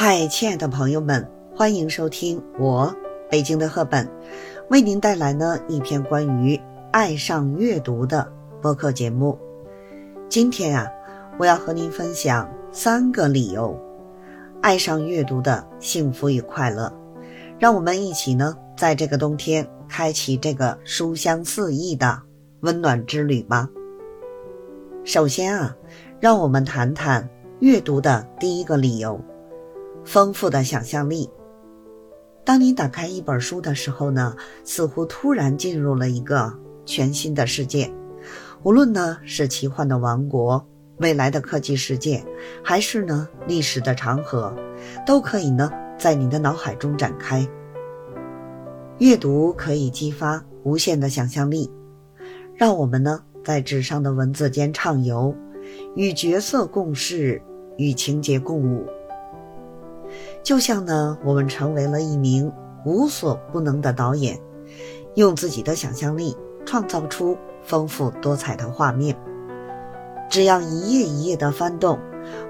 嗨，亲爱的朋友们，欢迎收听我北京的赫本为您带来呢一篇关于爱上阅读的播客节目。今天啊，我要和您分享三个理由爱上阅读的幸福与快乐。让我们一起呢，在这个冬天开启这个书香四溢的温暖之旅吧。首先啊，让我们谈谈阅读的第一个理由。丰富的想象力。当你打开一本书的时候呢，似乎突然进入了一个全新的世界。无论呢是奇幻的王国、未来的科技世界，还是呢历史的长河，都可以呢在你的脑海中展开。阅读可以激发无限的想象力，让我们呢在纸上的文字间畅游，与角色共事，与情节共舞。就像呢，我们成为了一名无所不能的导演，用自己的想象力创造出丰富多彩的画面。只要一页一页的翻动，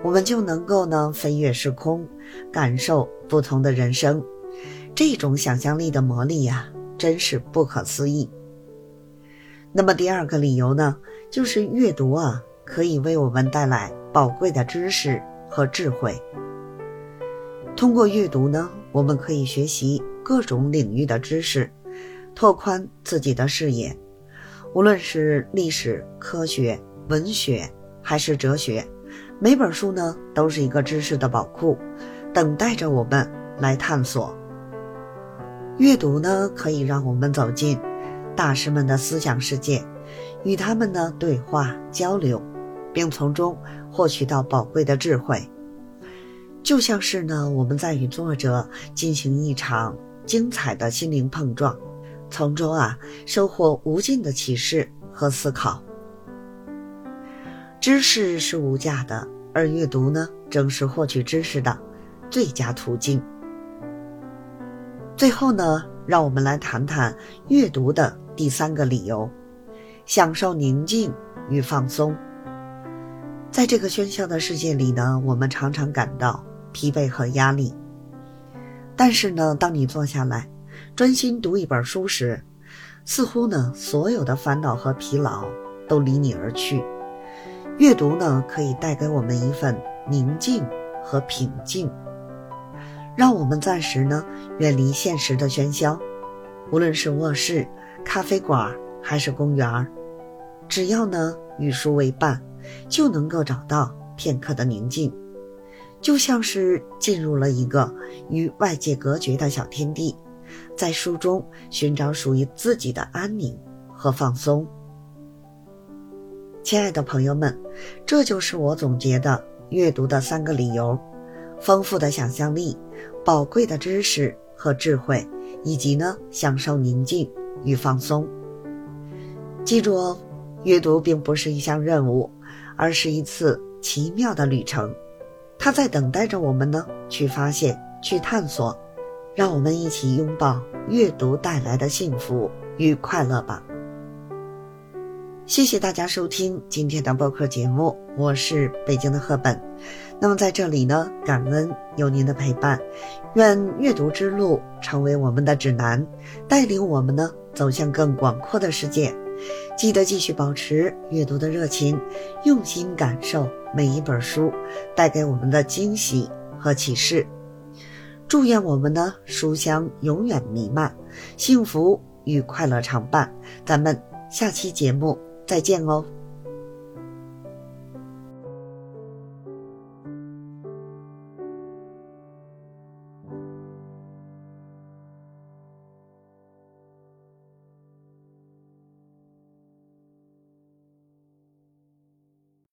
我们就能够呢飞越时空，感受不同的人生。这种想象力的魔力呀，真是不可思议。那么第二个理由呢，就是阅读啊，可以为我们带来宝贵的知识和智慧。通过阅读呢，我们可以学习各种领域的知识，拓宽自己的视野。无论是历史、科学、文学，还是哲学，每本书呢都是一个知识的宝库，等待着我们来探索。阅读呢，可以让我们走进大师们的思想世界，与他们呢对话交流，并从中获取到宝贵的智慧。就像是呢，我们在与作者进行一场精彩的心灵碰撞，从中啊收获无尽的启示和思考。知识是无价的，而阅读呢，正是获取知识的最佳途径。最后呢，让我们来谈谈阅读的第三个理由：享受宁静与放松。在这个喧嚣的世界里呢，我们常常感到。疲惫和压力，但是呢，当你坐下来，专心读一本书时，似乎呢，所有的烦恼和疲劳都离你而去。阅读呢，可以带给我们一份宁静和平静，让我们暂时呢，远离现实的喧嚣。无论是卧室、咖啡馆还是公园只要呢，与书为伴，就能够找到片刻的宁静。就像是进入了一个与外界隔绝的小天地，在书中寻找属于自己的安宁和放松。亲爱的朋友们，这就是我总结的阅读的三个理由：丰富的想象力、宝贵的知识和智慧，以及呢享受宁静与放松。记住哦，阅读并不是一项任务，而是一次奇妙的旅程。它在等待着我们呢，去发现，去探索，让我们一起拥抱阅读带来的幸福与快乐吧。谢谢大家收听今天的播客节目，我是北京的赫本。那么在这里呢，感恩有您的陪伴，愿阅读之路成为我们的指南，带领我们呢走向更广阔的世界。记得继续保持阅读的热情，用心感受每一本书带给我们的惊喜和启示。祝愿我们的书香永远弥漫，幸福与快乐常伴。咱们下期节目再见哦。